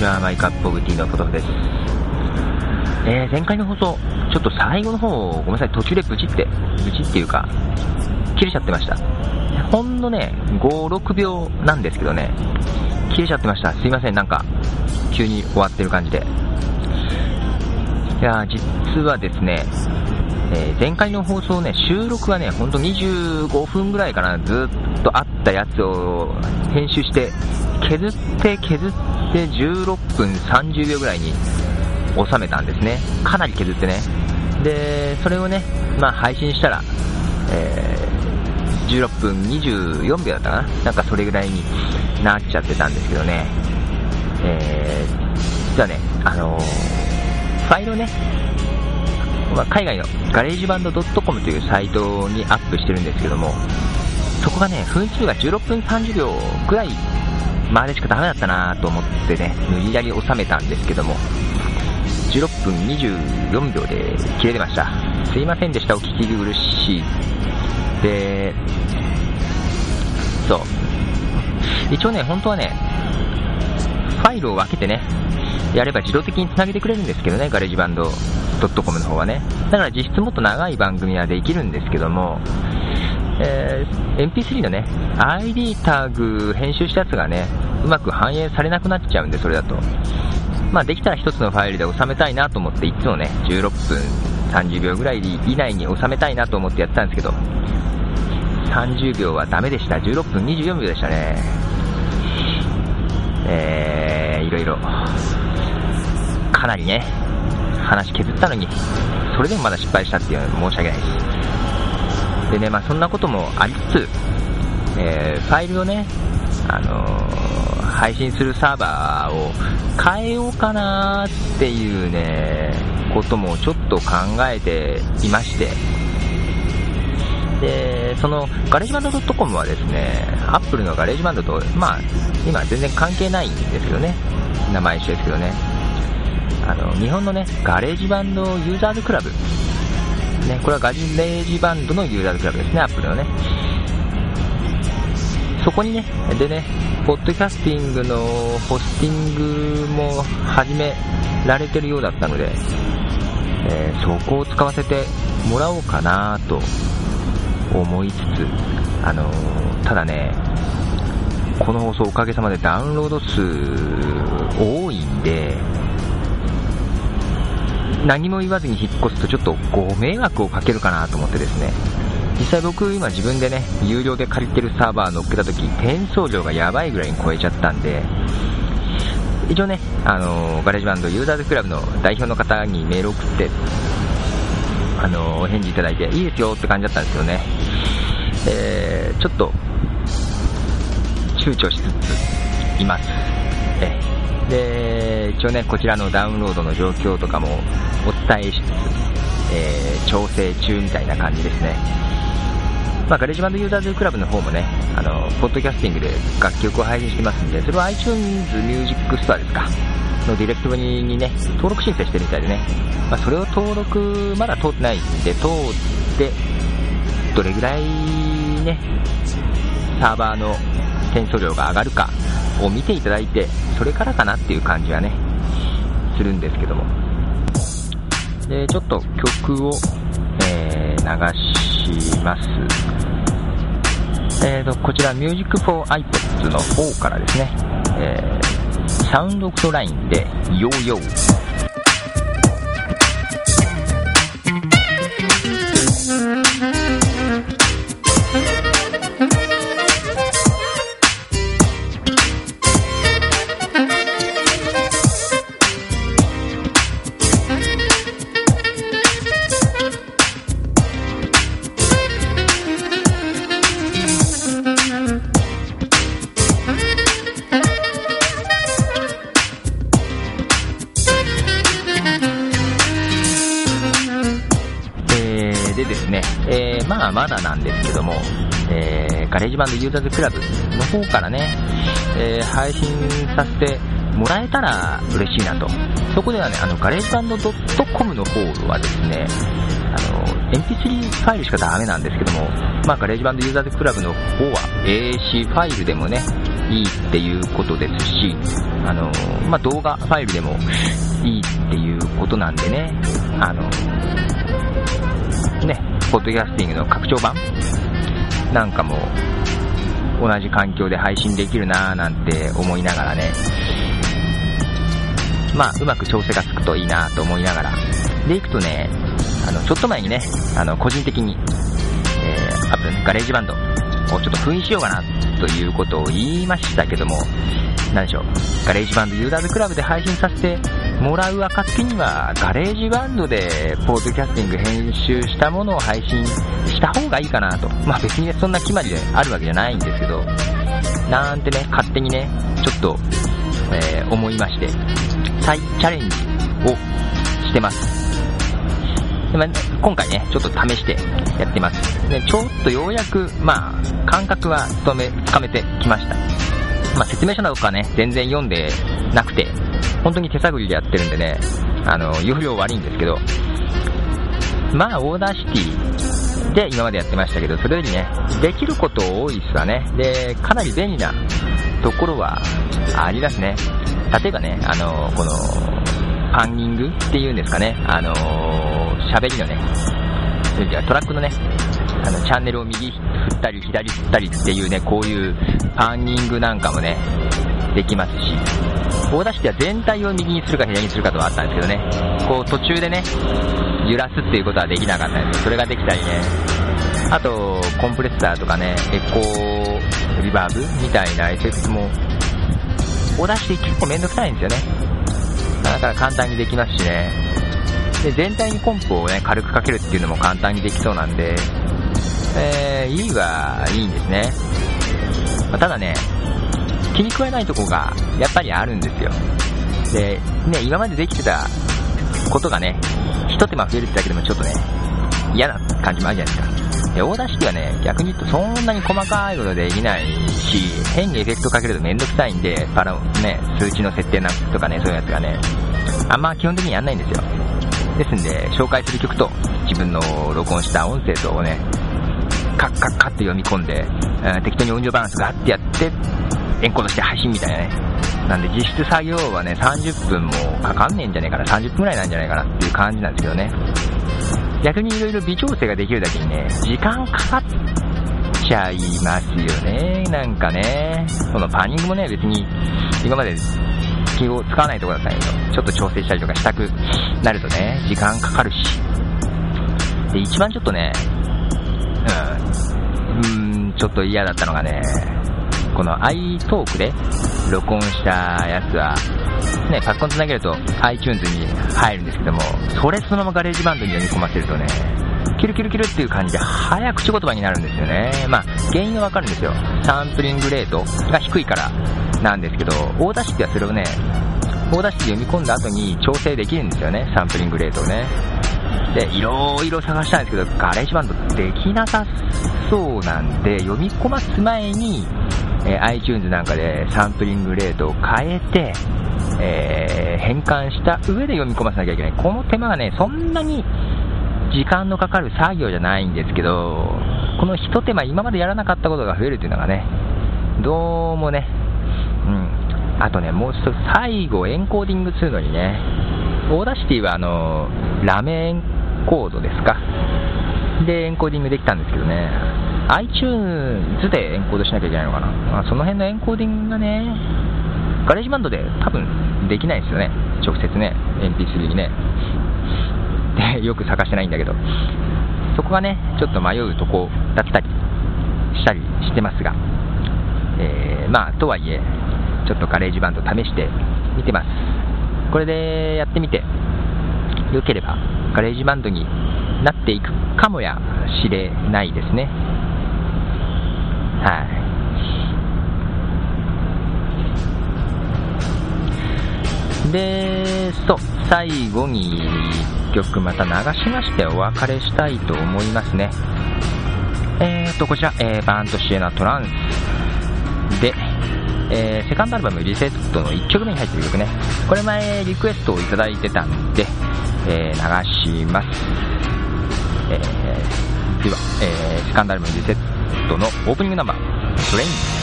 えー、こんにちは、マイカップオブティーのポトフです。えー、前回の放送、ちょっと最後の方、ごめんなさい、途中でブチって、ブチっていうか、切れちゃってました。ほんのね、5、6秒なんですけどね、切れちゃってました。すいません、なんか、急に終わってる感じで。いや実はですね、えー、前回の放送ね、収録はね、ほんと25分ぐらいかな、ずっとあったやつを編集して、削って削って16分30秒ぐらいに収めたんですね。かなり削ってね。で、それをね、まあ配信したら、えー、16分24秒だったかななんかそれぐらいになっちゃってたんですけどね。えー、実はね、あのー、ファイルをね、ま、海外のガレージバンド .com というサイトにアップしてるんですけども、そこがね、分数が16分30秒ぐらいまでしかダメだったなと思ってね、無理やり収めたんですけども、16分24秒で切れてました。すいませんでした、お聞き苦しい。で、そう。一応ね、本当はね、ファイルを分けてね、やれば自動的につなげてくれるんですけどね、 GarageBand .com の方はね。だから実質もっと長い番組はできるんですけども、えー、MP3 のね、ID タグ編集したやつがね、うまく反映されなくなっちゃうんで、それだと。まあ、できたら1つのファイルで収めたいなと思って、いつもね、16分30秒ぐらい以内に収めたいなと思ってやってたんですけど、30秒はダメでした。16分24秒でしたね。えー、いろいろ、かなりね、話削ったのに、それでもまだ失敗したっていうのは申し訳ないです。でね、まあそんなこともありつつ、えー、ファイルをね、あのー、配信するサーバーを変えようかなっていうね、こともちょっと考えていまして、で、そのガレージバンド .com はですね、アップルの GarageBand と、まあ、今全然関係ないんですけどね、名前一緒ですけどね、あの、日本のね、 GarageBand ユーザーズクラブ、ね、これは GarageBand のユーザークラブですね、アップルのね。そこにね、でね、ポッドキャスティングのホスティングも始められてるようだったので、えー、そこを使わせてもらおうかなと思いつつ、あのー、ただね、この放送おかげさまでダウンロード数多いん、何も言わずに引っ越すとちょっとご迷惑をかけるかなと思ってですね、実際僕今自分でね、有料で借りてるサーバー乗っけた時、転送量がやばいぐらいに超えちゃったんで、一応ね、あの、 GarageBand ユーザーズクラブの代表の方にメール送って、あの、お返事いただいて、いいですよって感じだったんですよね。えー、ちょっと、躊躇しつついます。で、一応ね、こちらのダウンロードの状況とかもお伝えしつつ、えー、調整中みたいな感じですね。まあ、 GarageBand ユーザーズクラブの方もね、あの、ポッドキャスティングで楽曲を配信してますんで、それは iTunes Music Store ですか、のディレクトリにね、登録申請してるみたいでね、まあ、それを登録、まだ通ってないんで、通って、どれぐらいね、サーバーの転送量が上がるか。を見ていただいて、それからかなっていう感じはね、するんですけども。で、ちょっと曲を、えー、流します。えーと、こちら Music for iPods の方からですね、えー、サウンドオクトラインで YoYo あまだなんですけども、えー、 GarageBand ユーザーズクラブの方からね、えー、配信させてもらえたら嬉しいなと。そこではね、あの、 GarageBand .com の方はですね、あの、MP3 ファイルしかダメなんですけども、まあ、ガレージバンドユーザーズクラブの方は AC ファイルでもね、いいっていうことですし、あの、まあ、動画ファイルでもいいっていうことなんでね、あの、ポッドキャスティングの拡張版。なんかも同じ環境で配信できるなぁなんて思いながらね、まあ、うまく調整がつくといいなと思いながら、でいくとね、あの、ちょっと前にね、あの、個人的に、えー、アップルね、 GarageBand をちょっと封印しようかなということを言いましたけども、何でしょう、GarageBand ユーザーズクラブで配信させてもらう暁には、 GarageBand でポッドキャスティング編集したものを配信した方がいいかなと。まあ別に、そんな決まりであるわけじゃないんですけど、なんてね、勝手にね、ちょっと、えー、思いまして、再チャレンジをしてます。でまあ、今回ね、ちょっと試してやってます。で、ちょっとようやく、まあ、感覚はつめ、つかめてきました。まあ、説明書などかね、全然読んでなくて、本当に手探りでやってるんでね、あの、要領悪いんですけど、まあ、 Audacity で今までやってましたけど、それよりね、できること多いっすわね。で、かなり便利なところはありますね。例えばね、あの、この、パンニングっていうんですかね、あの喋りのね、トラックのね、あの、チャンネルを右振ったり左振ったりっていうね、こういうパンニングなんかもね、できますし、大田市では全体を右にするか左にするかとはあったんですけどね、こう途中でね、揺らすっていうことはできなかったんです、それができたりね、あと、コンプレッサーとかね、エコーリバーブみたいなエフェクトも、大田市で結構めんどくさいんですよね。だから簡単にできますしね。で、全体にポンプをね、軽くかけるっていうのも簡単にできそうなんで、えー、いいはいいんですね。ま、ただね、気に食わないとこがやっぱりあるんですよ。で、ね、今までできてたことがね、一手間増えるってだけでもちょっとね、嫌な感じもあるじゃないですか。で、オーダー式はね、逆に言うとそんなに細かいことできないし、変にエフェクトかけるとめんどくさいんで、パラ、ね、数値の設定なんとかね、そういうやつがね、あんま基本的にやんないんですよ。ですんで、紹介する曲と自分の録音した音声とをね、カッカッカって読み込んで、適当に音量バランスガッてやって、エンコードして配信みたいなね。なんで実質作業はね、30分もかかんねえんじゃねえかな、30分くらいなんじゃないかなっていう感じなんですけどね。逆に色々微調整ができるだけにね、時間かかっちゃいますよね。なんかね、そのパンニングもね、別に今まで気を使わないとこだったんだけど、ちょっと調整したりとかしたくなるとね、時間かかるし。で、一番ちょっとね、うん、うん、ちょっと嫌だったのがね、この iTalk で録音したやつは、ね、パソコンつなげると iTunes に入るんですけども、それそのまま GarageBand に読み込ませるとね、キルキルキルっていう感じで早口言葉になるんですよね。まあ、原因はわかるんですよ。サンプリングレートが低いからなんですけど、 Audacity はそれをね、 Audacity で読み込んだ後に調整できるんですよね、サンプリングレートをね。で、いろいろ探したんですけど、 GarageBand できなさそうなんで、読み込ます前に、え、iTunes なんかでサンプリングレートを変えて、えー、変換した上で読み込ませなきゃいけない。この手間がね、そんなに時間のかかる作業じゃないんですけど、この一手間、今までやらなかったことが増えるというのがね、どうもね、うん。あとね、もう一つ最後エンコーディングするのにね、 Audacity はあの、 LAME エンコードですか。で、エンコーディングできたんですけどね、iTunes でエンコードしなきゃいけないのかな。まあ、その辺のエンコーディングがね、 GarageBand で多分できないですよね。直接ね、MP3 にね。で、よく探してないんだけど。そこがね、ちょっと迷うとこだったりしたりしてますが、えー、まあ、とはいえ、ちょっと GarageBand 試してみてます。これでやってみて、良ければ GarageBand になっていくかもやしれないですね。はい。で、そう、最後に1曲また流しましてお別れしたいと思いますね。えーと、こちら、えー、バーントシエナトランスで、えー、セカンドアルバムリセットの1曲目に入ってる曲ね。これ前リクエストをいただいてたんで、えー、流します。えー、では、えー、セカンドアルバムリセットのオープニングナンバー、トレイン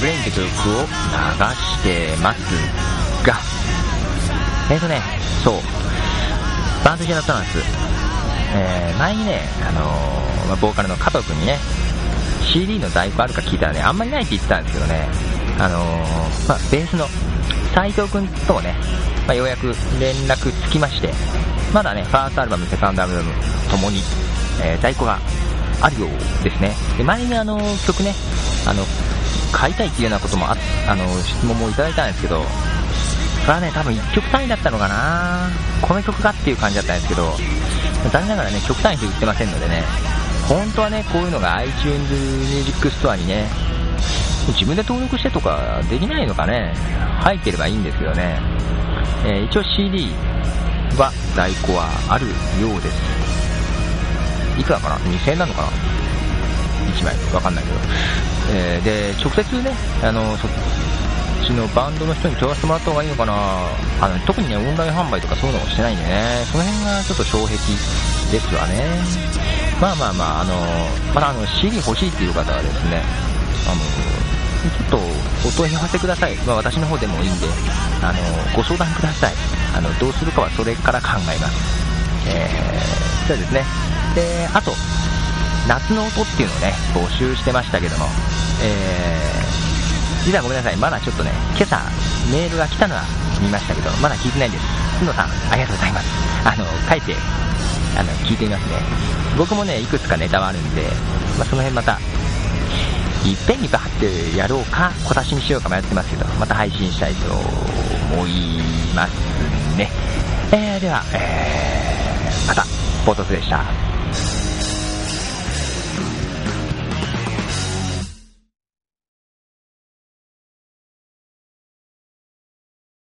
ブレインって曲を流してますが、えーとね、そう、バンドジェラトランス、えー、前にね、あのー、ボーカルの加藤君にね、CD の在庫あるか聞いたらね、あんまりないって言ってたんですけどね、あのー、まあ、ベースの斉藤君ともね、まあ、ようやく連絡つきまして、まだね、ファーストアルバム、セカンドアルバムともに、え、在庫があるようですね。で前にあの曲ね、あの、買いたいっていうようなこともあ、あの、質問もいただいたんですけど、それはね、多分1曲単位だったのかなこの曲かっていう感じだったんですけど、残念ながらね、曲単位で売ってませんのでね、本当はね、こういうのが iTunes Music Store にね、自分で登録してとかできないのかね、入ってればいいんですけどね、えー、一応 CD は在庫はあるようです。いくらかな ?2000 円なのかな？?1 枚。わかんないけど。えー、で、直接ね、あの、そっちのバンドの人に問わせてもらった方がいいのかなあの、特にね、オンライン販売とかそういうのもしてないんでね、その辺がちょっと障壁ですわね。まあまあまあ、あの、まだあの、CD 欲しいっていう方はですね、あの、ちょっとお問い合わせください。まあ、私の方でもいいんで、あの、ご相談ください。あの、どうするかはそれから考えます。えー、そうですね。で、あと、夏の音っていうのをね、募集してましたけども、えー、実はごめんなさい、まだちょっとね、今朝メールが来たのは見ましたけど、まだ聞いてないんです。角野さん、ありがとうございます。あの、書いて、あの、聞いてみますね。僕もね、いくつかネタはあるんで、まあ、その辺また、いっぺんにバーってやろうか、小出しにしようか迷ってますけど、また配信したいと思いますね。えー、では、えー、また、ポートスでした。